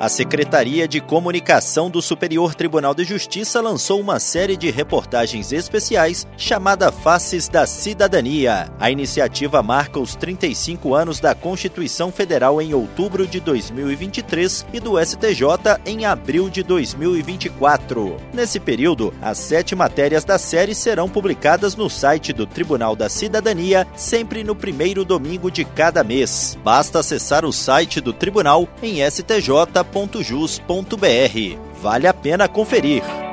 A Secretaria de Comunicação do Superior Tribunal de Justiça lançou uma série de reportagens especiais chamada Faces da Cidadania. A iniciativa marca os 35 anos da Constituição Federal em outubro de 2023 e do STJ em abril de 2024. Nesse período, as sete matérias da série serão publicadas no site do Tribunal da Cidadania, sempre no primeiro domingo de cada mês. Basta acessar o site do tribunal em stj.jus.br. Vale a pena conferir.